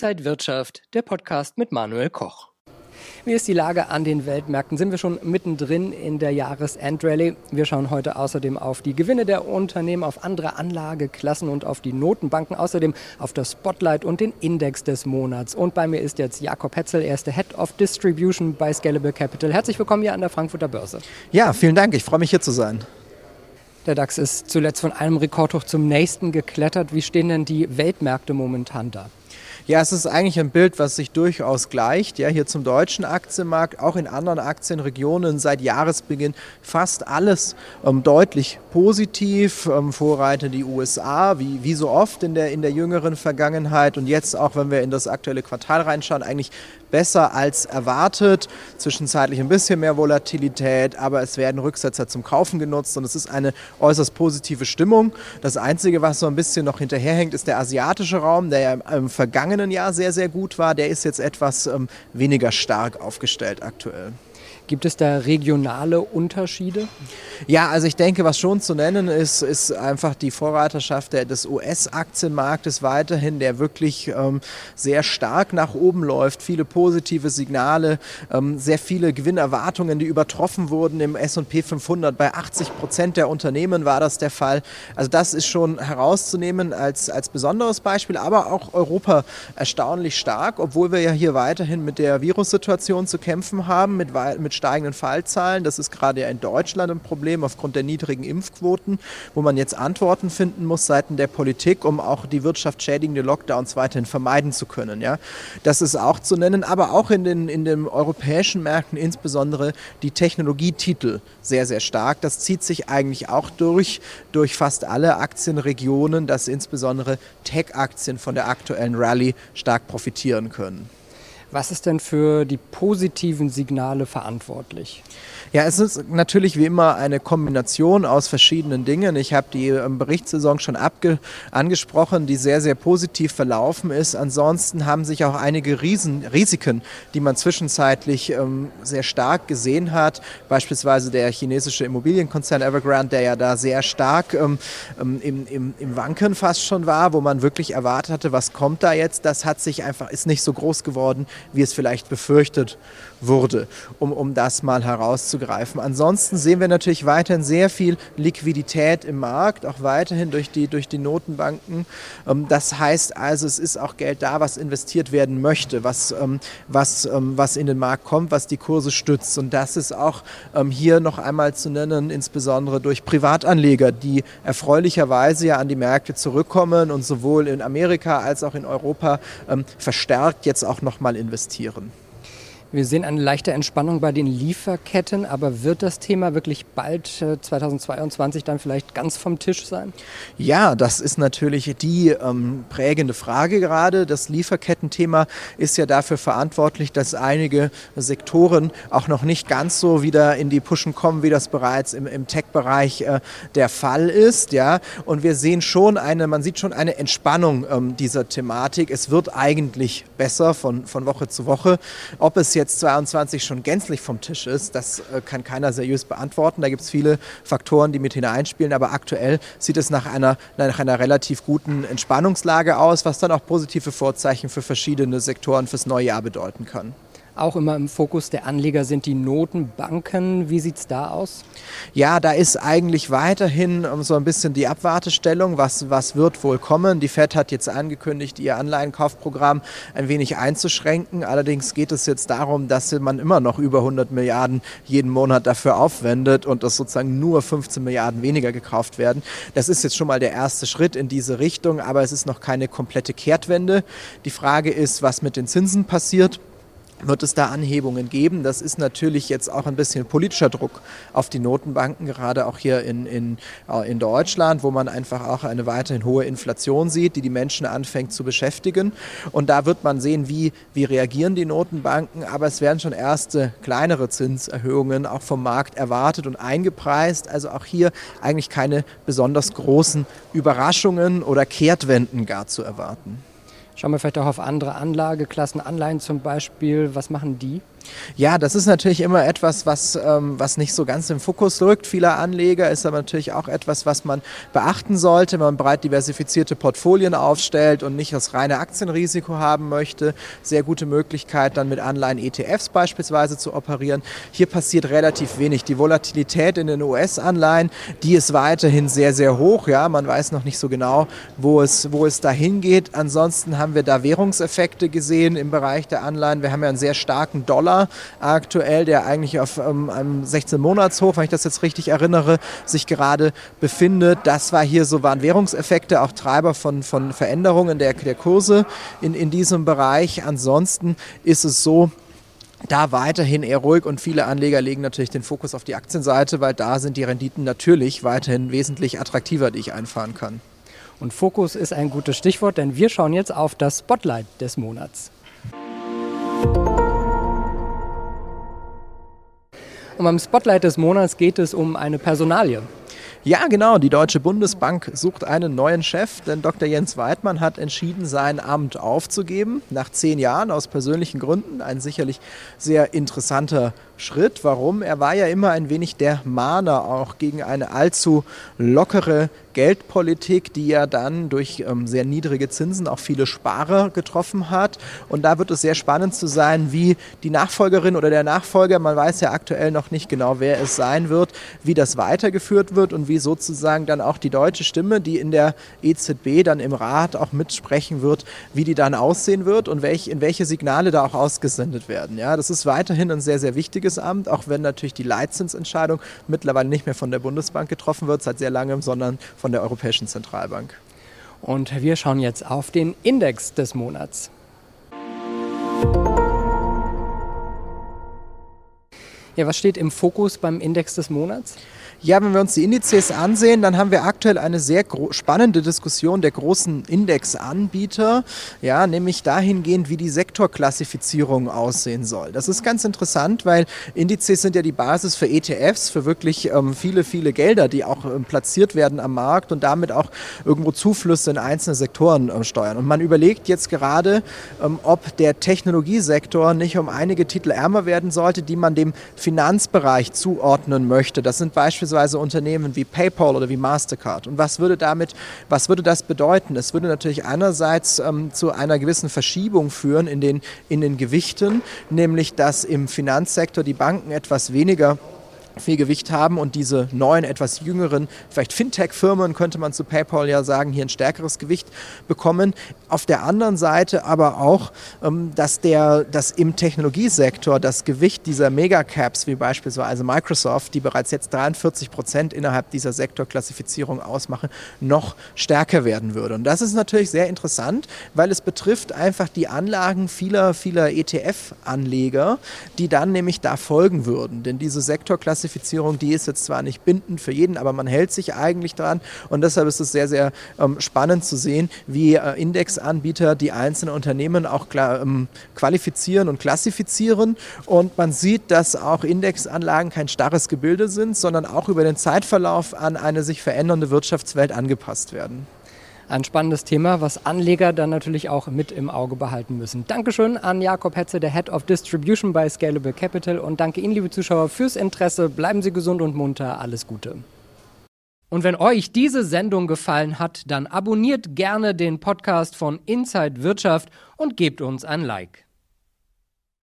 Inside Wirtschaft, der Podcast mit Manuel Koch. Wie ist die Lage an den Weltmärkten? Sind wir schon mittendrin in der Jahresendrallye? Wir schauen heute außerdem auf die Gewinne der Unternehmen, auf andere Anlageklassen und auf die Notenbanken, außerdem auf das Spotlight und den Index des Monats. Und bei mir ist jetzt Jakob Hetzel, er ist der Head of Distribution bei Scalable Capital. Herzlich willkommen hier an der Frankfurter Börse. Ja, vielen Dank. Ich freue mich hier zu sein. Der DAX ist zuletzt von einem Rekordhoch zum nächsten geklettert. Wie stehen denn die Weltmärkte momentan da? Ja, es ist eigentlich ein Bild, was sich durchaus gleicht. Ja, hier zum deutschen Aktienmarkt, auch in anderen Aktienregionen seit Jahresbeginn fast alles ähm, deutlich positiv. Ähm, Vorreiter die USA, wie, wie so oft in der, in der jüngeren Vergangenheit. Und jetzt auch, wenn wir in das aktuelle Quartal reinschauen, eigentlich besser als erwartet. Zwischenzeitlich ein bisschen mehr Volatilität, aber es werden Rücksetzer zum Kaufen genutzt und es ist eine äußerst positive Stimmung. Das Einzige, was so ein bisschen noch hinterherhängt, ist der asiatische Raum, der ja im vergangenen vergangenen Jahr sehr, sehr gut war, der ist jetzt etwas ähm, weniger stark aufgestellt aktuell. Gibt es da regionale Unterschiede? Ja, also ich denke, was schon zu nennen ist, ist einfach die Vorreiterschaft des US-Aktienmarktes weiterhin, der wirklich ähm, sehr stark nach oben läuft. Viele positive Signale, ähm, sehr viele Gewinnerwartungen, die übertroffen wurden im S&P 500. Bei 80 Prozent der Unternehmen war das der Fall. Also das ist schon herauszunehmen als, als besonderes Beispiel, aber auch Europa erstaunlich stark, obwohl wir ja hier weiterhin mit der Virussituation zu kämpfen haben, mit, mit steigenden Fallzahlen. Das ist gerade ja in Deutschland ein Problem aufgrund der niedrigen Impfquoten, wo man jetzt Antworten finden muss seitens der Politik, um auch die wirtschaftsschädigende Lockdowns weiterhin vermeiden zu können. Ja. Das ist auch zu nennen, aber auch in den, in den europäischen Märkten insbesondere die Technologietitel sehr, sehr stark. Das zieht sich eigentlich auch durch, durch fast alle Aktienregionen, dass insbesondere Tech-Aktien von der aktuellen Rallye stark profitieren können. Was ist denn für die positiven Signale verantwortlich? Ja, es ist natürlich wie immer eine Kombination aus verschiedenen Dingen. Ich habe die ähm, Berichtssaison schon angesprochen, die sehr, sehr positiv verlaufen ist. Ansonsten haben sich auch einige Riesen Risiken, die man zwischenzeitlich ähm, sehr stark gesehen hat, beispielsweise der chinesische Immobilienkonzern Evergrande, der ja da sehr stark ähm, ähm, im, im, im Wanken fast schon war, wo man wirklich erwartet hatte, was kommt da jetzt, das hat sich einfach, ist nicht so groß geworden, wie es vielleicht befürchtet wurde, um, um das mal herauszugreifen. Ansonsten sehen wir natürlich weiterhin sehr viel Liquidität im Markt, auch weiterhin durch die, durch die Notenbanken. Ähm, das heißt also, es ist auch Geld da, was investiert werden möchte, was, ähm, was, ähm, was in den Markt kommt, was die Kurse stützt. Und das ist auch hier noch einmal zu nennen, insbesondere durch Privatanleger, die erfreulicherweise ja an die Märkte zurückkommen und sowohl in Amerika als auch in Europa verstärkt jetzt auch nochmal investieren. Wir sehen eine leichte Entspannung bei den Lieferketten, aber wird das Thema wirklich bald 2022 äh, dann vielleicht ganz vom Tisch sein? Ja, das ist natürlich die ähm, prägende Frage gerade. Das Lieferkettenthema ist ja dafür verantwortlich, dass einige Sektoren auch noch nicht ganz so wieder in die Pushen kommen, wie das bereits im, im Tech-Bereich äh, der Fall ist. Ja, und wir sehen schon eine, man sieht schon eine Entspannung ähm, dieser Thematik. Es wird eigentlich besser von, von Woche zu Woche. Ob es jetzt 22 schon gänzlich vom Tisch ist, das äh, kann keiner seriös beantworten. Da gibt es viele Faktoren, die mit hineinspielen, aber aktuell sieht es nach einer, nach einer relativ guten Entspannungslage aus, was dann auch positive Vorzeichen für verschiedene Sektoren fürs neue Jahr bedeuten kann. Auch immer im Fokus der Anleger sind die Notenbanken. Wie sieht es da aus? Ja, da ist eigentlich weiterhin ähm, so ein bisschen die Abwartestellung. Was, was wird wohl kommen? Die Fed hat jetzt angekündigt, ihr Anleihenkaufprogramm ein wenig einzuschränken. Allerdings geht es jetzt darum, dass man immer noch über 100 Milliarden jeden Monat dafür aufwendet und dass sozusagen nur 15 Milliarden weniger gekauft werden. Das ist jetzt schon mal der erste Schritt in diese Richtung, aber es ist noch keine komplette Kehrtwende. Die Frage ist, was mit den Zinsen passiert wird es da Anhebungen geben. Das ist natürlich jetzt auch ein bisschen politischer Druck auf die Notenbanken, gerade auch hier in, in, äh, in Deutschland, wo man einfach auch eine weiterhin hohe Inflation sieht, die die Menschen anfängt zu beschäftigen. Und da wird man sehen, wie, wie reagieren die Notenbanken. Aber es werden schon erste kleinere Zinserhöhungen auch vom Markt erwartet und eingepreist. Also auch hier eigentlich keine besonders großen Überraschungen oder Kehrtwenden gar zu erwarten. Schauen wir vielleicht auch auf andere Anlageklassen, Anleihen zum Beispiel. Was machen die? Ja, das ist natürlich immer etwas, was, ähm, was nicht so ganz im Fokus rückt vieler Anleger, ist aber natürlich auch etwas, was man beachten sollte, wenn man breit diversifizierte Portfolien aufstellt und nicht das reine Aktienrisiko haben möchte. Sehr gute Möglichkeit, dann mit Anleihen ETFs beispielsweise zu operieren. Hier passiert relativ wenig. Die Volatilität in den US-Anleihen, die ist weiterhin sehr, sehr hoch. Ja, man weiß noch nicht so genau, wo es, wo es dahin geht. Ansonsten haben wir da Währungseffekte gesehen im Bereich der Anleihen. Wir haben ja einen sehr starken Dollar aktuell, der eigentlich auf ähm, einem 16-Monats-Hoch, wenn ich das jetzt richtig erinnere, sich gerade befindet. Das war hier so, waren Währungseffekte, auch Treiber von, von Veränderungen der, der Kurse in, in diesem Bereich. Ansonsten ist es so, da weiterhin eher ruhig und viele Anleger legen natürlich den Fokus auf die Aktienseite, weil da sind die Renditen natürlich weiterhin wesentlich attraktiver, die ich einfahren kann. Und Fokus ist ein gutes Stichwort, denn wir schauen jetzt auf das Spotlight des Monats. Und beim Spotlight des Monats geht es um eine Personalie. Ja, genau. Die Deutsche Bundesbank sucht einen neuen Chef, denn Dr. Jens Weidmann hat entschieden, sein Amt aufzugeben. Nach zehn Jahren aus persönlichen Gründen. Ein sicherlich sehr interessanter Schritt. Warum? Er war ja immer ein wenig der Mahner auch gegen eine allzu lockere Geldpolitik, die ja dann durch ähm, sehr niedrige Zinsen auch viele Sparer getroffen hat. Und da wird es sehr spannend zu sein, wie die Nachfolgerin oder der Nachfolger, man weiß ja aktuell noch nicht genau, wer es sein wird, wie das weitergeführt wird und wie sozusagen dann auch die deutsche Stimme, die in der EZB dann im Rat auch mitsprechen wird, wie die dann aussehen wird und welch, in welche Signale da auch ausgesendet werden. Ja, das ist weiterhin ein sehr, sehr wichtiges Amt, auch wenn natürlich die Leitzinsentscheidung mittlerweile nicht mehr von der Bundesbank getroffen wird, seit sehr langem, sondern von von der Europäischen Zentralbank. Und wir schauen jetzt auf den Index des Monats. Ja, was steht im Fokus beim Index des Monats? Ja, wenn wir uns die Indizes ansehen, dann haben wir aktuell eine sehr spannende Diskussion der großen Indexanbieter, ja, nämlich dahingehend, wie die Sektorklassifizierung aussehen soll. Das ist ganz interessant, weil Indizes sind ja die Basis für ETFs, für wirklich ähm, viele, viele Gelder, die auch ähm, platziert werden am Markt und damit auch irgendwo Zuflüsse in einzelne Sektoren äh, steuern. Und man überlegt jetzt gerade, ähm, ob der Technologiesektor nicht um einige Titel ärmer werden sollte, die man dem Finanzbereich zuordnen möchte. Das sind beispielsweise beispielsweise Unternehmen wie PayPal oder wie Mastercard. Und was würde damit, was würde das bedeuten? Es würde natürlich einerseits ähm, zu einer gewissen Verschiebung führen in den, in den Gewichten, nämlich dass im Finanzsektor die Banken etwas weniger viel Gewicht haben und diese neuen, etwas jüngeren, vielleicht Fintech-Firmen, könnte man zu PayPal ja sagen, hier ein stärkeres Gewicht bekommen. Auf der anderen Seite aber auch, ähm, dass, der, dass im Technologiesektor das Gewicht dieser Megacaps, wie beispielsweise Microsoft, die bereits jetzt 43 Prozent innerhalb dieser Sektorklassifizierung ausmachen, noch stärker werden würde. Und das ist natürlich sehr interessant, weil es betrifft einfach die Anlagen vieler, vieler ETF-Anleger, die dann nämlich da folgen würden. Denn diese Sektorklassifizierung Klassifizierung, die ist jetzt zwar nicht bindend für jeden, aber man hält sich eigentlich dran. Und deshalb ist es sehr, sehr ähm, spannend zu sehen, wie äh, Indexanbieter die einzelnen Unternehmen auch klar, ähm, qualifizieren und klassifizieren. Und man sieht, dass auch Indexanlagen kein starres Gebilde sind, sondern auch über den Zeitverlauf an eine sich verändernde Wirtschaftswelt angepasst werden ein spannendes Thema, was Anleger dann natürlich auch mit im Auge behalten müssen. Dankeschön an Jakob Hetze, der Head of Distribution bei Scalable Capital und danke Ihnen, liebe Zuschauer, fürs Interesse. Bleiben Sie gesund und munter. Alles Gute. Und wenn euch diese Sendung gefallen hat, dann abonniert gerne den Podcast von Inside Wirtschaft und gebt uns ein Like.